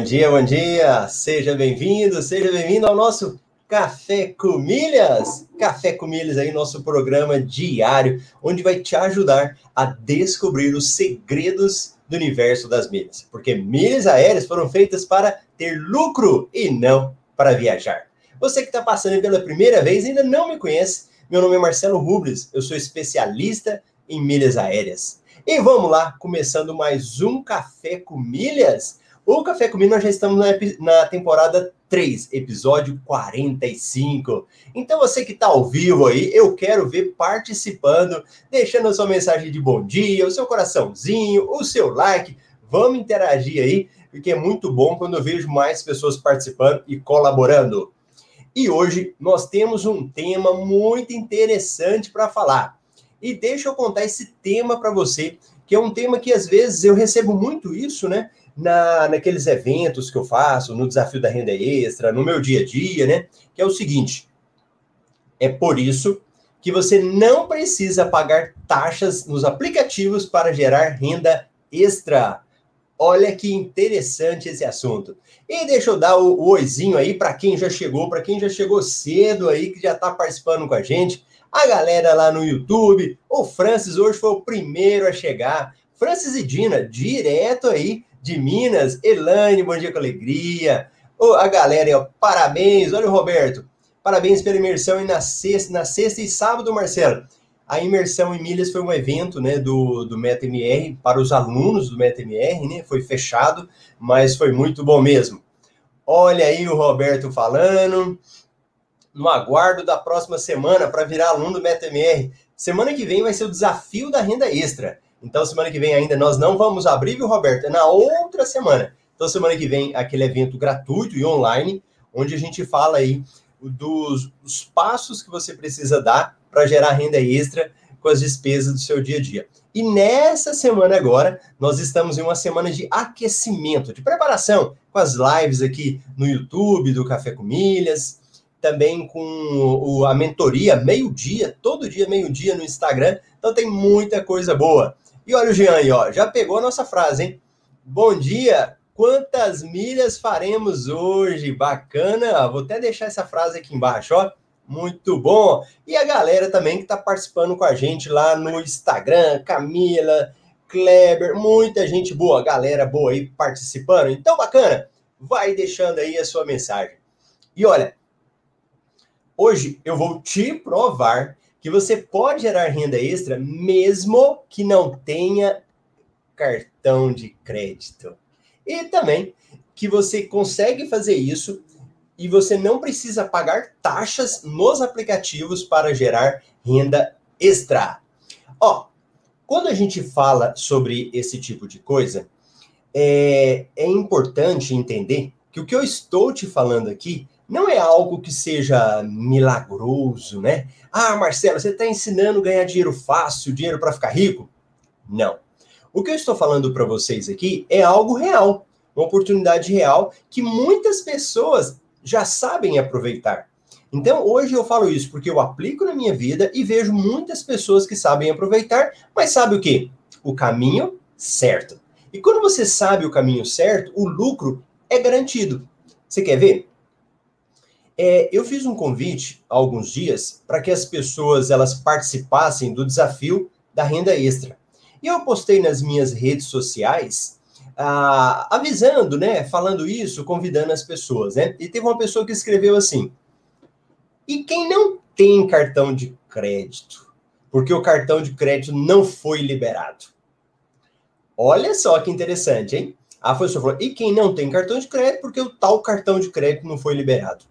Bom dia, bom dia. Seja bem-vindo, seja bem-vindo ao nosso Café com Milhas. Café com Milhas aí, nosso programa diário, onde vai te ajudar a descobrir os segredos do universo das milhas. Porque milhas aéreas foram feitas para ter lucro e não para viajar. Você que está passando pela primeira vez ainda não me conhece, meu nome é Marcelo Rubles, eu sou especialista em milhas aéreas. E vamos lá, começando mais um Café com Milhas. O Café com nós já estamos na, na temporada 3, episódio 45. Então você que está ao vivo aí, eu quero ver participando, deixando a sua mensagem de bom dia, o seu coraçãozinho, o seu like. Vamos interagir aí, porque é muito bom quando eu vejo mais pessoas participando e colaborando. E hoje nós temos um tema muito interessante para falar. E deixa eu contar esse tema para você, que é um tema que às vezes eu recebo muito isso, né? Na, naqueles eventos que eu faço, no desafio da renda extra, no meu dia a dia, né? Que é o seguinte: é por isso que você não precisa pagar taxas nos aplicativos para gerar renda extra. Olha que interessante esse assunto. E deixa eu dar o, o oizinho aí para quem já chegou, para quem já chegou cedo aí, que já está participando com a gente. A galera lá no YouTube. O Francis hoje foi o primeiro a chegar. Francis e Dina, direto aí de Minas. Elaine, bom dia com alegria. Oh, a galera, parabéns. Olha o Roberto. Parabéns pela imersão na sexta, na sexta e sábado, Marcelo. A imersão em milhas foi um evento né, do, do MetaMR para os alunos do MetaMR, né? Foi fechado, mas foi muito bom mesmo. Olha aí o Roberto falando. No aguardo da próxima semana para virar aluno do MetaMR. Semana que vem vai ser o desafio da renda extra. Então, semana que vem ainda nós não vamos abrir, viu, Roberto? É na outra semana. Então, semana que vem, aquele evento gratuito e online, onde a gente fala aí dos, dos passos que você precisa dar para gerar renda extra com as despesas do seu dia a dia. E nessa semana agora, nós estamos em uma semana de aquecimento, de preparação, com as lives aqui no YouTube do Café com Milhas, também com o, a mentoria meio-dia, todo dia meio-dia no Instagram. Então tem muita coisa boa. E olha o Jean aí, ó, já pegou a nossa frase, hein? Bom dia, quantas milhas faremos hoje? Bacana, vou até deixar essa frase aqui embaixo, ó. Muito bom. E a galera também que está participando com a gente lá no Instagram, Camila, Kleber, muita gente boa, galera boa aí participando. Então, bacana, vai deixando aí a sua mensagem. E olha, hoje eu vou te provar que você pode gerar renda extra mesmo que não tenha cartão de crédito. E também que você consegue fazer isso e você não precisa pagar taxas nos aplicativos para gerar renda extra. Ó, quando a gente fala sobre esse tipo de coisa, é, é importante entender que o que eu estou te falando aqui não é algo que seja milagroso, né? Ah, Marcelo, você está ensinando a ganhar dinheiro fácil, dinheiro para ficar rico? Não. O que eu estou falando para vocês aqui é algo real, uma oportunidade real que muitas pessoas já sabem aproveitar. Então, hoje eu falo isso porque eu aplico na minha vida e vejo muitas pessoas que sabem aproveitar, mas sabe o que? O caminho certo. E quando você sabe o caminho certo, o lucro é garantido. Você quer ver? É, eu fiz um convite há alguns dias para que as pessoas elas participassem do desafio da renda extra. E eu postei nas minhas redes sociais ah, avisando, né, falando isso, convidando as pessoas, né? E teve uma pessoa que escreveu assim: "E quem não tem cartão de crédito, porque o cartão de crédito não foi liberado?" Olha só que interessante, hein? A pessoa falou: "E quem não tem cartão de crédito, porque o tal cartão de crédito não foi liberado?"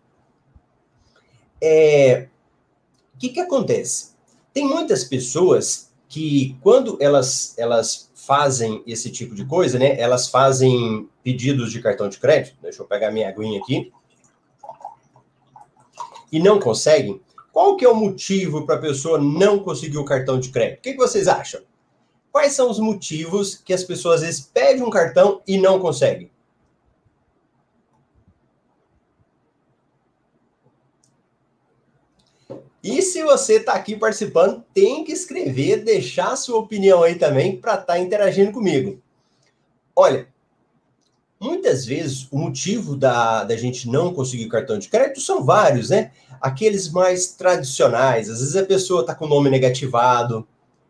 É, o que, que acontece? Tem muitas pessoas que, quando elas, elas fazem esse tipo de coisa, né? Elas fazem pedidos de cartão de crédito. Deixa eu pegar minha aguinha aqui. E não conseguem. Qual que é o motivo para a pessoa não conseguir o cartão de crédito? O que, que vocês acham? Quais são os motivos que as pessoas às vezes pedem um cartão e não conseguem? E se você está aqui participando, tem que escrever, deixar sua opinião aí também para estar tá interagindo comigo. Olha, muitas vezes o motivo da, da gente não conseguir cartão de crédito são vários, né? Aqueles mais tradicionais. Às vezes a pessoa está com o nome negativado,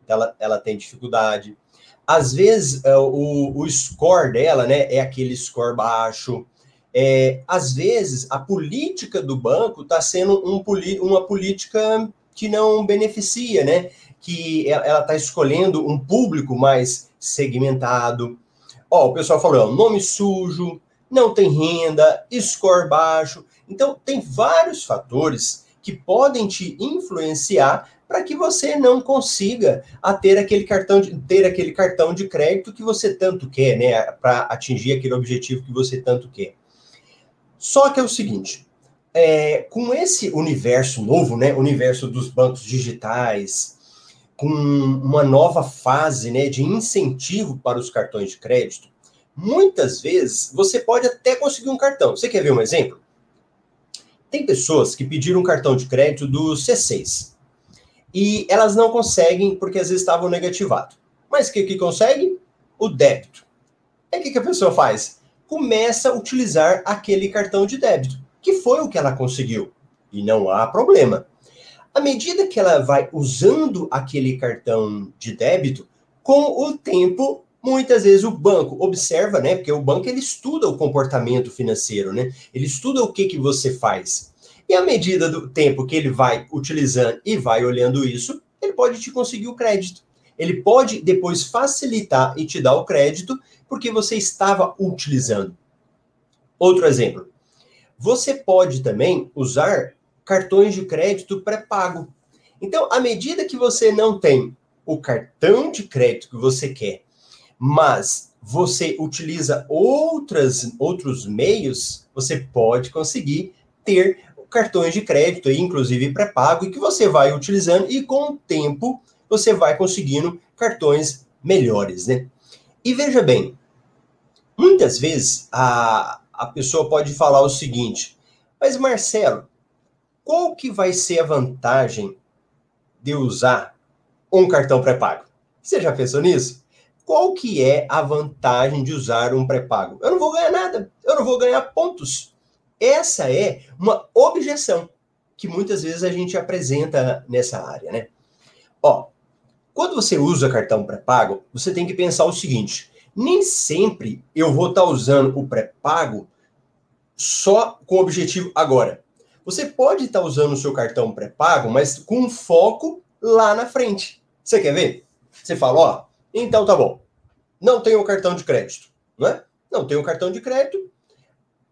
ela, ela tem dificuldade. Às vezes é, o, o score dela, né, é aquele score baixo. É, às vezes a política do banco está sendo um, uma política que não beneficia, né? Que ela está escolhendo um público mais segmentado. Ó, o pessoal falou, nome sujo, não tem renda, score baixo. Então, tem vários fatores que podem te influenciar para que você não consiga a ter aquele cartão de ter aquele cartão de crédito que você tanto quer, né, para atingir aquele objetivo que você tanto quer. Só que é o seguinte, é, com esse universo novo, né, universo dos bancos digitais, com uma nova fase, né, de incentivo para os cartões de crédito, muitas vezes você pode até conseguir um cartão. Você quer ver um exemplo? Tem pessoas que pediram um cartão de crédito do C6 e elas não conseguem porque às vezes estavam negativado. Mas o que, que consegue? O débito. É o que, que a pessoa faz? Começa a utilizar aquele cartão de débito, que foi o que ela conseguiu. E não há problema. À medida que ela vai usando aquele cartão de débito, com o tempo, muitas vezes o banco observa, né? Porque o banco ele estuda o comportamento financeiro, né? Ele estuda o que, que você faz. E à medida do tempo que ele vai utilizando e vai olhando isso, ele pode te conseguir o crédito. Ele pode depois facilitar e te dar o crédito porque você estava utilizando. Outro exemplo. Você pode também usar cartões de crédito pré-pago. Então, à medida que você não tem o cartão de crédito que você quer, mas você utiliza outras, outros meios, você pode conseguir ter cartões de crédito, inclusive pré-pago, e que você vai utilizando e com o tempo você vai conseguindo cartões melhores, né? E veja bem, muitas vezes a, a pessoa pode falar o seguinte, mas Marcelo, qual que vai ser a vantagem de usar um cartão pré-pago? Você já pensou nisso? Qual que é a vantagem de usar um pré-pago? Eu não vou ganhar nada, eu não vou ganhar pontos. Essa é uma objeção que muitas vezes a gente apresenta nessa área, né? Ó, quando você usa cartão pré-pago, você tem que pensar o seguinte: nem sempre eu vou estar tá usando o pré-pago só com o objetivo agora. Você pode estar tá usando o seu cartão pré-pago, mas com foco lá na frente. Você quer ver? Você fala, ó, então tá bom. Não tenho cartão de crédito, não é? Não tenho cartão de crédito,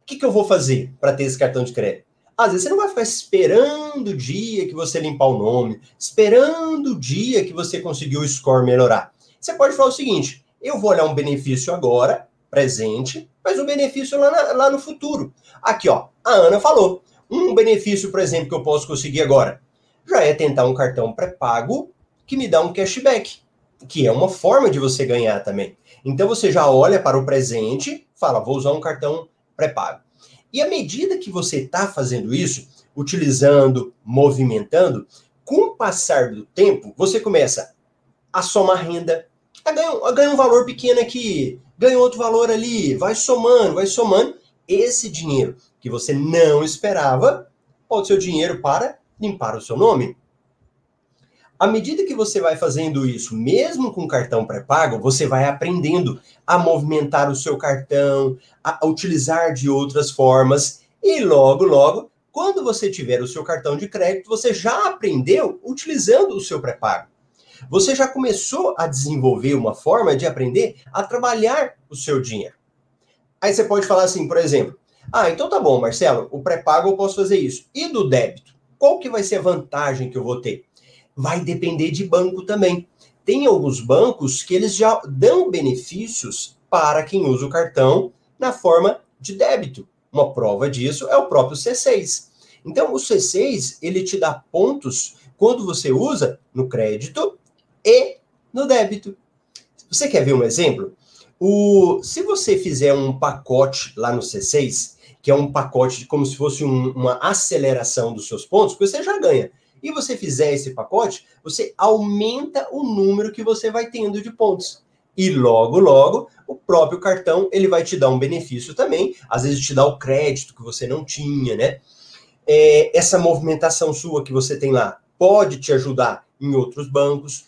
que, que eu vou fazer para ter esse cartão de crédito? Às vezes você não vai ficar esperando o dia que você limpar o nome, esperando o dia que você conseguiu o score melhorar. Você pode falar o seguinte: eu vou olhar um benefício agora, presente, mas um benefício lá, na, lá no futuro. Aqui, ó, a Ana falou. Um benefício, por exemplo, que eu posso conseguir agora já é tentar um cartão pré-pago que me dá um cashback, que é uma forma de você ganhar também. Então você já olha para o presente, fala, vou usar um cartão pré-pago. E à medida que você está fazendo isso, utilizando, movimentando, com o passar do tempo, você começa a somar renda, a ganhar, um valor pequeno aqui, ganha outro valor ali, vai somando, vai somando. Esse dinheiro que você não esperava pode ser o dinheiro para limpar o seu nome. À medida que você vai fazendo isso, mesmo com cartão pré-pago, você vai aprendendo a movimentar o seu cartão, a utilizar de outras formas e logo, logo, quando você tiver o seu cartão de crédito, você já aprendeu utilizando o seu pré-pago. Você já começou a desenvolver uma forma de aprender a trabalhar o seu dinheiro. Aí você pode falar assim, por exemplo, ah, então tá bom, Marcelo, o pré-pago eu posso fazer isso. E do débito? Qual que vai ser a vantagem que eu vou ter? Vai depender de banco também. Tem alguns bancos que eles já dão benefícios para quem usa o cartão na forma de débito. Uma prova disso é o próprio C6. Então, o C6, ele te dá pontos quando você usa no crédito e no débito. Você quer ver um exemplo? O, se você fizer um pacote lá no C6, que é um pacote de, como se fosse um, uma aceleração dos seus pontos, você já ganha e você fizer esse pacote, você aumenta o número que você vai tendo de pontos. E logo, logo, o próprio cartão ele vai te dar um benefício também, às vezes te dá o crédito que você não tinha, né? É, essa movimentação sua que você tem lá pode te ajudar em outros bancos.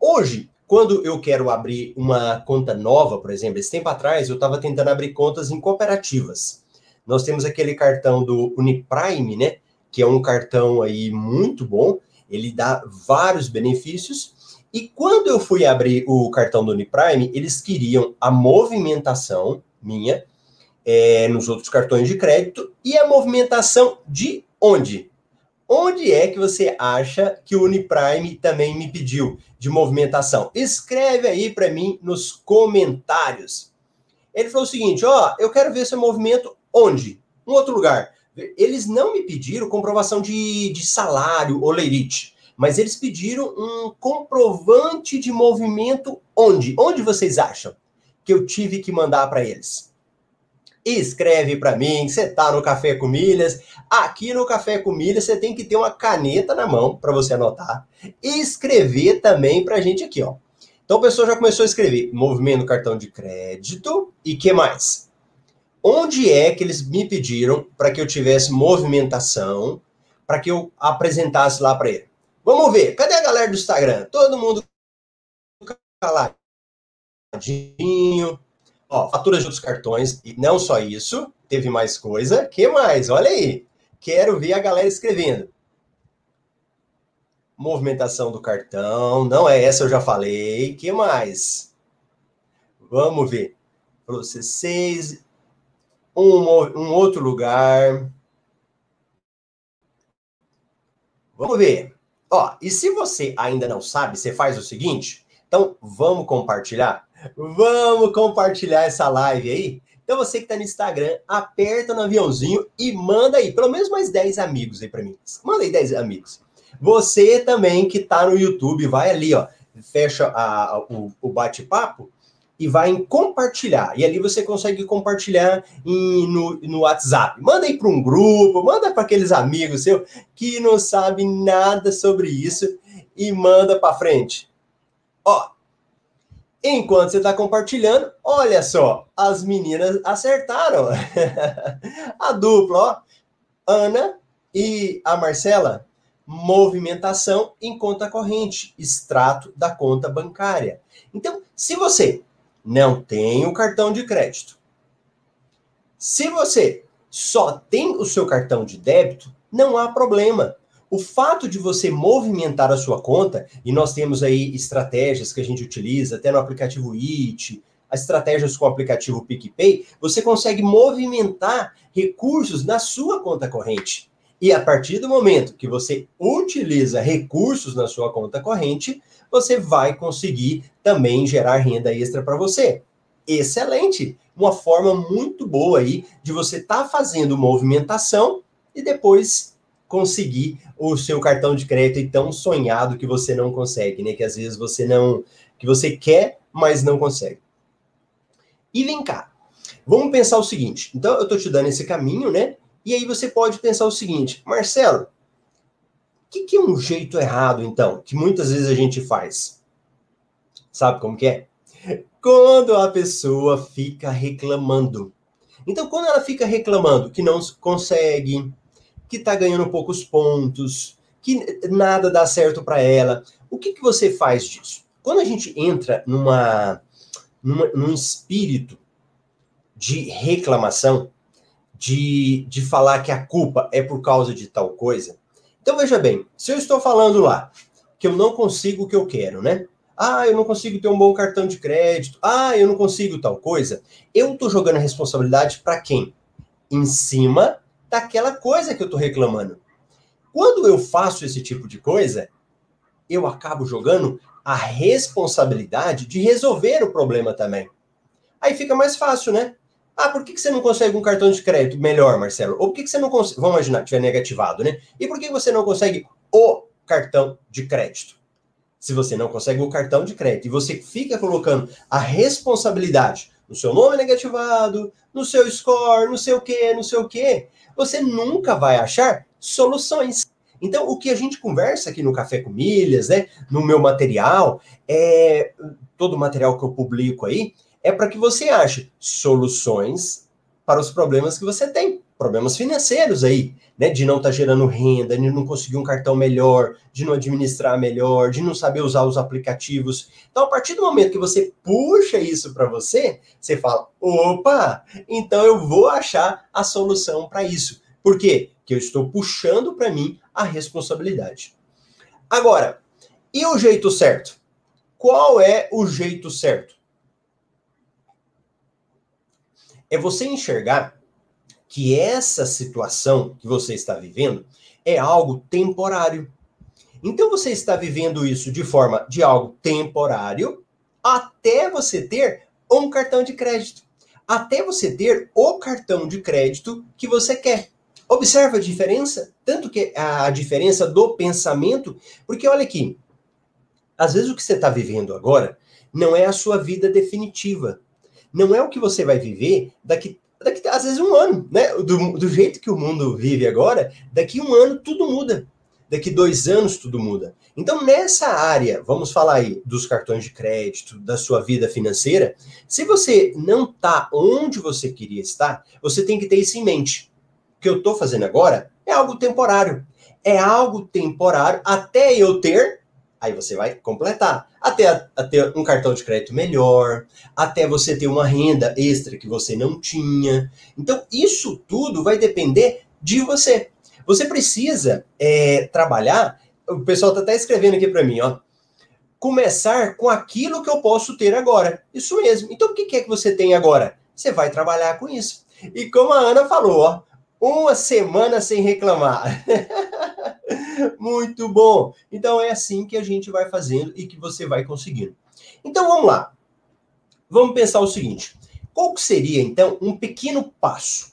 Hoje, quando eu quero abrir uma conta nova, por exemplo, esse tempo atrás eu estava tentando abrir contas em cooperativas. Nós temos aquele cartão do Uniprime, né? Que é um cartão aí muito bom, ele dá vários benefícios. E quando eu fui abrir o cartão do Uniprime, eles queriam a movimentação minha é, nos outros cartões de crédito e a movimentação de onde? Onde é que você acha que o Uniprime também me pediu de movimentação? Escreve aí para mim nos comentários. Ele falou o seguinte: ó, eu quero ver seu movimento onde? Um outro lugar. Eles não me pediram comprovação de, de salário ou leirite, mas eles pediram um comprovante de movimento onde? Onde vocês acham que eu tive que mandar para eles? escreve para mim, você tá no Café com Milhas. Aqui no Café com Milhas você tem que ter uma caneta na mão para você anotar e escrever também para a gente aqui, ó. Então o pessoal já começou a escrever movimento cartão de crédito e que mais? Onde é que eles me pediram para que eu tivesse movimentação, para que eu apresentasse lá para ele? Vamos ver, cadê a galera do Instagram? Todo mundo caladinho. Ó, faturas de outros cartões, e não só isso, teve mais coisa. que mais? Olha aí. Quero ver a galera escrevendo. Movimentação do cartão, não é essa, eu já falei. que mais? Vamos ver. Processei um, um outro lugar. Vamos ver. Ó, e se você ainda não sabe, você faz o seguinte. Então, vamos compartilhar. Vamos compartilhar essa live aí? Então você que está no Instagram, aperta no aviãozinho e manda aí, pelo menos mais 10 amigos aí para mim. Manda aí 10 amigos. Você também que está no YouTube, vai ali, ó, fecha a, o, o bate-papo e vai em compartilhar. E ali você consegue compartilhar em, no, no WhatsApp. Manda aí para um grupo, manda para aqueles amigos seus que não sabem nada sobre isso e manda para frente. Ó, Enquanto você está compartilhando, olha só, as meninas acertaram. a dupla, ó, Ana e a Marcela, movimentação em conta corrente, extrato da conta bancária. Então, se você não tem o cartão de crédito, se você só tem o seu cartão de débito, não há problema. O fato de você movimentar a sua conta, e nós temos aí estratégias que a gente utiliza, até no aplicativo IT, as estratégias com o aplicativo PicPay, você consegue movimentar recursos na sua conta corrente. E a partir do momento que você utiliza recursos na sua conta corrente, você vai conseguir também gerar renda extra para você. Excelente! Uma forma muito boa aí de você estar tá fazendo movimentação e depois conseguir o seu cartão de crédito tão sonhado que você não consegue, né? Que às vezes você não, que você quer, mas não consegue. E vem cá, vamos pensar o seguinte. Então eu estou te dando esse caminho, né? E aí você pode pensar o seguinte, Marcelo, o que, que é um jeito errado, então, que muitas vezes a gente faz? Sabe como que é? Quando a pessoa fica reclamando. Então, quando ela fica reclamando que não consegue, que está ganhando poucos pontos, que nada dá certo para ela. O que, que você faz disso? Quando a gente entra numa, numa, num espírito de reclamação, de, de falar que a culpa é por causa de tal coisa. Então veja bem, se eu estou falando lá que eu não consigo o que eu quero, né? Ah, eu não consigo ter um bom cartão de crédito. Ah, eu não consigo tal coisa. Eu estou jogando a responsabilidade para quem? Em cima daquela coisa que eu estou reclamando. Quando eu faço esse tipo de coisa, eu acabo jogando a responsabilidade de resolver o problema também. Aí fica mais fácil, né? Ah, por que, você não consegue um cartão de crédito melhor, Marcelo? Ou por que, você não consegue. Vamos imaginar, tiver negativado, né? E por que você não consegue o cartão de crédito? Se você não consegue o cartão de crédito e você fica colocando a responsabilidade no seu nome negativado, no seu score, no seu quê, no seu quê, você nunca vai achar soluções. Então, o que a gente conversa aqui no Café com Milhas, né, no meu material, é todo o material que eu publico aí, é para que você ache soluções para os problemas que você tem, problemas financeiros aí, né, de não estar tá gerando renda, de não conseguir um cartão melhor, de não administrar melhor, de não saber usar os aplicativos. Então, a partir do momento que você puxa isso para você, você fala: opa, então eu vou achar a solução para isso. Por quê? Que eu estou puxando para mim a responsabilidade. Agora, e o jeito certo? Qual é o jeito certo? É você enxergar que essa situação que você está vivendo é algo temporário. Então você está vivendo isso de forma de algo temporário até você ter um cartão de crédito. Até você ter o cartão de crédito que você quer. Observa a diferença? Tanto que a diferença do pensamento, porque olha aqui, às vezes o que você está vivendo agora não é a sua vida definitiva. Não é o que você vai viver daqui daqui às vezes um ano, né? Do, do jeito que o mundo vive agora, daqui um ano tudo muda. Daqui dois anos tudo muda. Então, nessa área, vamos falar aí dos cartões de crédito, da sua vida financeira, se você não está onde você queria estar, você tem que ter isso em mente. O que eu estou fazendo agora é algo temporário. É algo temporário até eu ter Aí você vai completar. Até, até um cartão de crédito melhor, até você ter uma renda extra que você não tinha. Então, isso tudo vai depender de você. Você precisa é, trabalhar. O pessoal está até escrevendo aqui para mim, ó. Começar com aquilo que eu posso ter agora. Isso mesmo. Então, o que é que você tem agora? Você vai trabalhar com isso. E como a Ana falou, ó, uma semana sem reclamar. Muito bom. Então é assim que a gente vai fazendo e que você vai conseguindo. Então vamos lá. Vamos pensar o seguinte: qual seria então um pequeno passo?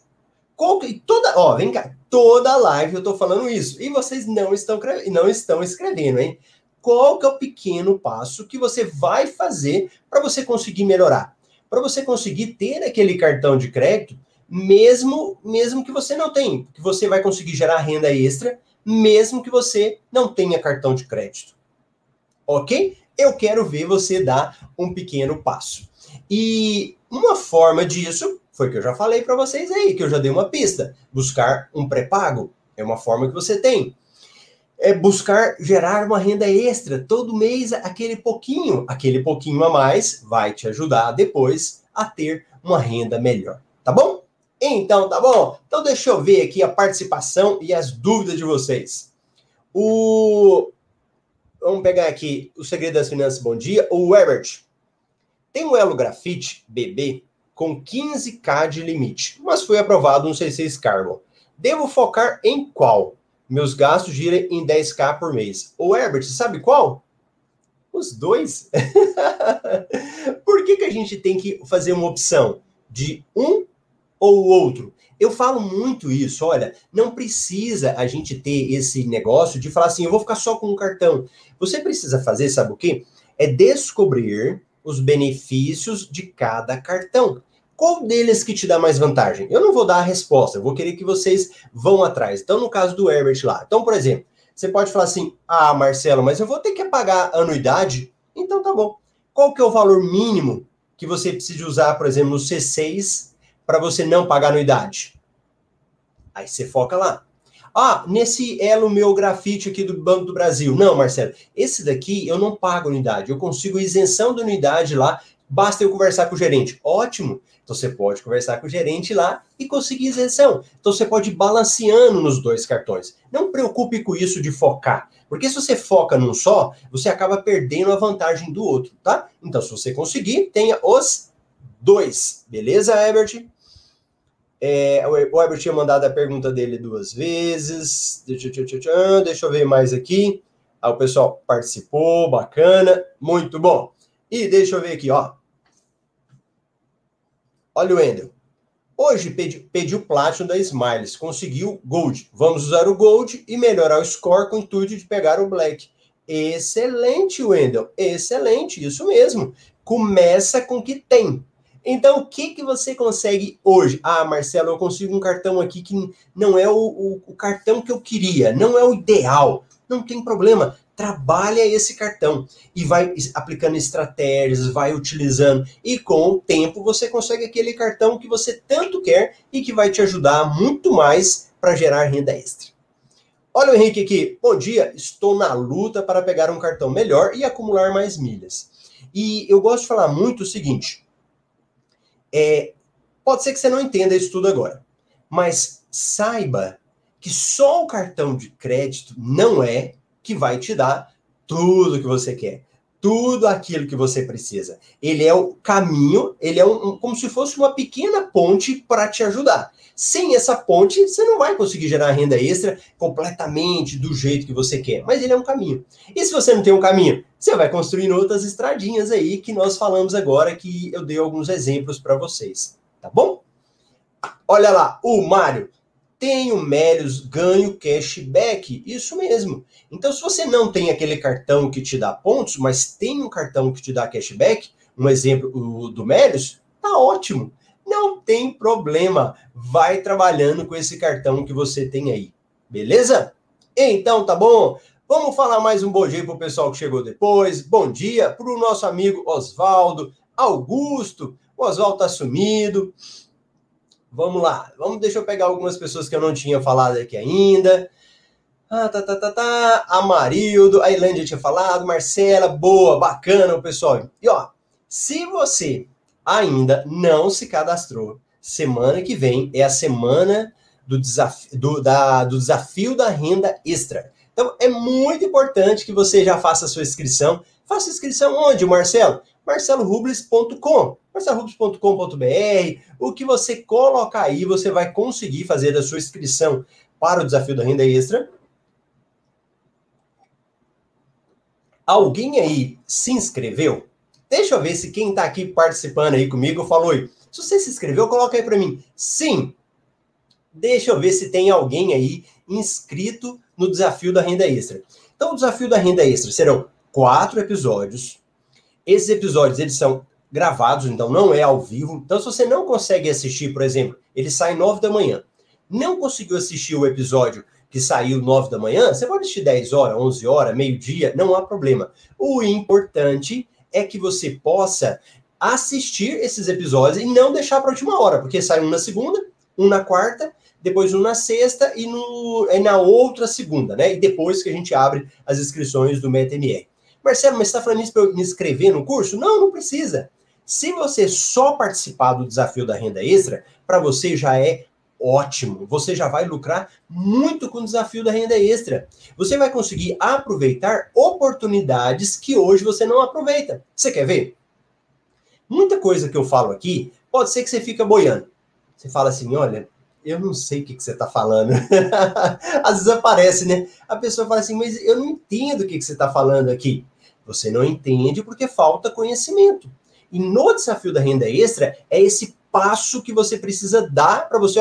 Qual que, toda, ó, vem cá, toda live eu tô falando isso e vocês não estão não estão escrevendo, hein? Qual que é o pequeno passo que você vai fazer para você conseguir melhorar? Para você conseguir ter aquele cartão de crédito, mesmo mesmo que você não tenha, que você vai conseguir gerar renda extra mesmo que você não tenha cartão de crédito. Ok? Eu quero ver você dar um pequeno passo. E uma forma disso foi que eu já falei para vocês aí, que eu já dei uma pista. Buscar um pré-pago é uma forma que você tem. É buscar gerar uma renda extra todo mês, aquele pouquinho, aquele pouquinho a mais vai te ajudar depois a ter uma renda melhor, tá bom? Então, tá bom? Então deixa eu ver aqui a participação e as dúvidas de vocês. O Vamos pegar aqui o Segredo das Finanças, bom dia. O Herbert. Tem um Elo Grafite BB com 15k de limite, mas foi aprovado no C6 Carbon. Devo focar em qual? Meus gastos giram em 10k por mês. O Herbert, sabe qual? Os dois. por que, que a gente tem que fazer uma opção de um ou o outro. Eu falo muito isso, olha, não precisa a gente ter esse negócio de falar assim, eu vou ficar só com um cartão. Você precisa fazer, sabe o quê? É descobrir os benefícios de cada cartão. Qual deles que te dá mais vantagem? Eu não vou dar a resposta, eu vou querer que vocês vão atrás. Então, no caso do Herbert lá. Então, por exemplo, você pode falar assim: "Ah, Marcelo, mas eu vou ter que pagar anuidade". Então tá bom. Qual que é o valor mínimo que você precisa usar, por exemplo, no C6 para você não pagar anuidade? Aí você foca lá. Ah, nesse elo meu grafite aqui do Banco do Brasil. Não, Marcelo, esse daqui eu não pago anuidade. Eu consigo isenção de unidade lá, basta eu conversar com o gerente. Ótimo. Então você pode conversar com o gerente lá e conseguir isenção. Então você pode ir balanceando nos dois cartões. Não preocupe com isso de focar. Porque se você foca num só, você acaba perdendo a vantagem do outro, tá? Então, se você conseguir, tenha os dois. Beleza, Herbert? É, o Herbert tinha mandado a pergunta dele duas vezes. Deixa, eu ver mais aqui. Ah, o pessoal participou, bacana, muito bom. E deixa eu ver aqui, ó. Olha o Ender. Hoje pedi, pedi o Platinum da Smiles, conseguiu Gold. Vamos usar o Gold e melhorar o score com o intuito de pegar o Black. Excelente, Wendel. Excelente, isso mesmo. Começa com o que tem. Então, o que, que você consegue hoje? Ah, Marcelo, eu consigo um cartão aqui que não é o, o, o cartão que eu queria, não é o ideal. Não tem problema trabalha esse cartão e vai aplicando estratégias, vai utilizando e com o tempo você consegue aquele cartão que você tanto quer e que vai te ajudar muito mais para gerar renda extra. Olha o Henrique aqui. Bom dia, estou na luta para pegar um cartão melhor e acumular mais milhas. E eu gosto de falar muito o seguinte: é, pode ser que você não entenda isso tudo agora, mas saiba que só o cartão de crédito não é que vai te dar tudo que você quer, tudo aquilo que você precisa. Ele é o caminho, ele é um, como se fosse uma pequena ponte para te ajudar. Sem essa ponte, você não vai conseguir gerar renda extra completamente do jeito que você quer, mas ele é um caminho. E se você não tem um caminho, você vai construindo outras estradinhas aí que nós falamos agora, que eu dei alguns exemplos para vocês, tá bom? Olha lá, o Mário tenho Melios, ganho cashback. Isso mesmo. Então, se você não tem aquele cartão que te dá pontos, mas tem um cartão que te dá cashback, um exemplo do Melios, tá ótimo. Não tem problema. Vai trabalhando com esse cartão que você tem aí. Beleza? Então, tá bom? Vamos falar mais um bom dia para o pessoal que chegou depois. Bom dia para o nosso amigo Oswaldo, Augusto. O Oswaldo tá sumido. Vamos lá. Vamos, deixa eu pegar algumas pessoas que eu não tinha falado aqui ainda. Ah, tá, tá, tá, tá. Amarildo, a Ilândia tinha falado, Marcela, boa, bacana, pessoal. E ó, se você ainda não se cadastrou, semana que vem é a semana do desafio, do, da, do desafio da renda extra. Então é muito importante que você já faça a sua inscrição. Faça inscrição onde, Marcelo? marcelorubles.com marcelorubles.com.br o que você colocar aí, você vai conseguir fazer a sua inscrição para o desafio da renda extra. Alguém aí se inscreveu? Deixa eu ver se quem está aqui participando aí comigo falou aí. Se você se inscreveu, coloca aí para mim. Sim. Deixa eu ver se tem alguém aí inscrito no desafio da renda extra. Então, o desafio da renda extra serão quatro episódios. Esses episódios eles são gravados, então não é ao vivo. Então, se você não consegue assistir, por exemplo, ele sai 9 da manhã, não conseguiu assistir o episódio que saiu 9 da manhã, você pode assistir 10 horas, 11 horas, meio-dia, não há problema. O importante é que você possa assistir esses episódios e não deixar para a última hora, porque sai um na segunda, um na quarta, depois um na sexta e, no, e na outra segunda, né? E depois que a gente abre as inscrições do MetaMR. Marcelo, mas você está falando isso para eu me inscrever no curso? Não, não precisa. Se você só participar do desafio da renda extra, para você já é ótimo. Você já vai lucrar muito com o desafio da renda extra. Você vai conseguir aproveitar oportunidades que hoje você não aproveita. Você quer ver? Muita coisa que eu falo aqui, pode ser que você fica boiando. Você fala assim, olha, eu não sei o que, que você está falando. Às vezes aparece, né? A pessoa fala assim, mas eu não entendo o que, que você está falando aqui. Você não entende porque falta conhecimento. E no desafio da renda extra, é esse passo que você precisa dar para você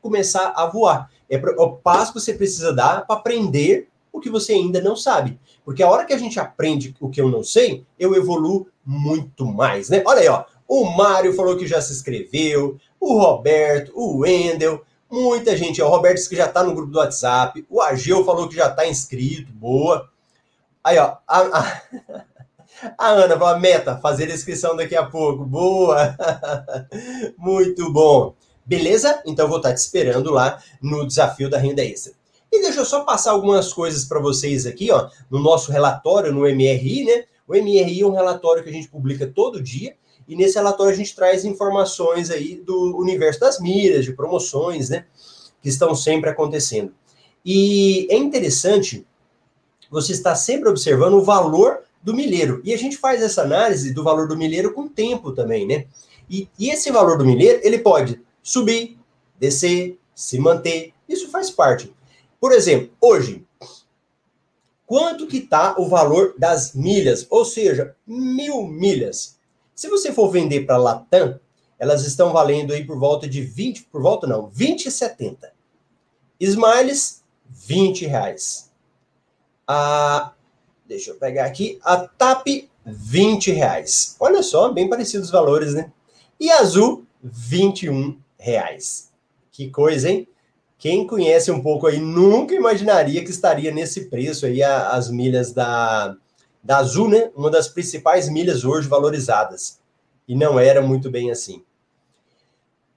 começar a voar. É o passo que você precisa dar para aprender o que você ainda não sabe. Porque a hora que a gente aprende o que eu não sei, eu evoluo muito mais, né? Olha aí, ó. O Mário falou que já se inscreveu, o Roberto, o Wendel, muita gente. O Roberto que já está no grupo do WhatsApp, o Ageu falou que já está inscrito, boa. Aí, ó, a, a... A Ana falou, meta, fazer inscrição daqui a pouco. Boa! Muito bom. Beleza? Então vou estar te esperando lá no desafio da renda extra. E deixa eu só passar algumas coisas para vocês aqui, ó, no nosso relatório no MRI, né? O MRI é um relatório que a gente publica todo dia e nesse relatório a gente traz informações aí do universo das milhas, de promoções, né, que estão sempre acontecendo. E é interessante você estar sempre observando o valor do milheiro. E a gente faz essa análise do valor do milheiro com tempo também, né? E, e esse valor do milheiro, ele pode subir, descer, se manter. Isso faz parte. Por exemplo, hoje, quanto que está o valor das milhas? Ou seja, mil milhas. Se você for vender para Latam, elas estão valendo aí por volta de 20, por volta não, 20,70. Smiles, 20 reais. A Deixa eu pegar aqui. A TAP, 20 reais. Olha só, bem parecidos os valores, né? E azul, 21 reais. Que coisa, hein? Quem conhece um pouco aí nunca imaginaria que estaria nesse preço aí as milhas da, da Azul, né? Uma das principais milhas hoje valorizadas. E não era muito bem assim.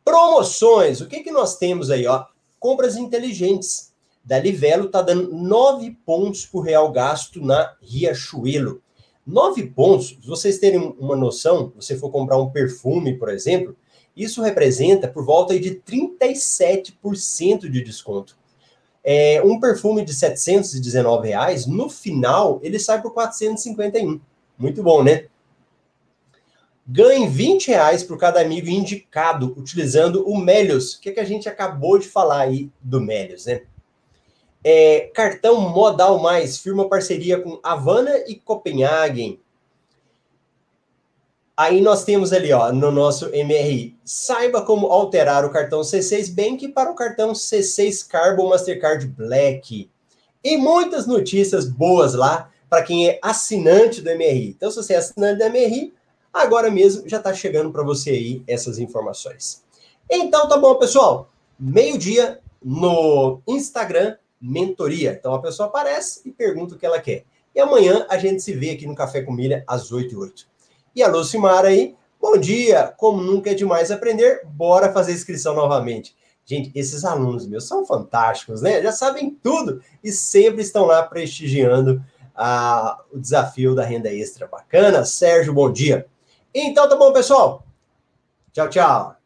Promoções, o que, que nós temos aí? Ó? Compras inteligentes. Da Livelo está dando 9 pontos por real gasto na Riachuelo. 9 pontos, se vocês terem uma noção, você for comprar um perfume, por exemplo, isso representa por volta de 37% de desconto. É, um perfume de 719 reais, no final, ele sai por 451. Muito bom, né? Ganhe 20 reais por cada amigo indicado utilizando o Melios. O que, que a gente acabou de falar aí do Melios, né? É, cartão Modal Mais, firma parceria com Havana e Copenhagen. Aí nós temos ali, ó, no nosso MRI, saiba como alterar o cartão C6 Bank para o cartão C6 Carbon Mastercard Black. E muitas notícias boas lá para quem é assinante do MRI. Então, se você é assinante do MRI, agora mesmo já está chegando para você aí essas informações. Então, tá bom, pessoal. Meio-dia no Instagram Mentoria. Então, a pessoa aparece e pergunta o que ela quer. E amanhã a gente se vê aqui no Café com Milha às 8 e 8. E a Lucimara aí, bom dia! Como nunca é demais aprender, bora fazer inscrição novamente. Gente, esses alunos meus são fantásticos, né? Já sabem tudo e sempre estão lá prestigiando a, o desafio da renda extra. Bacana? Sérgio, bom dia. Então tá bom, pessoal. Tchau, tchau.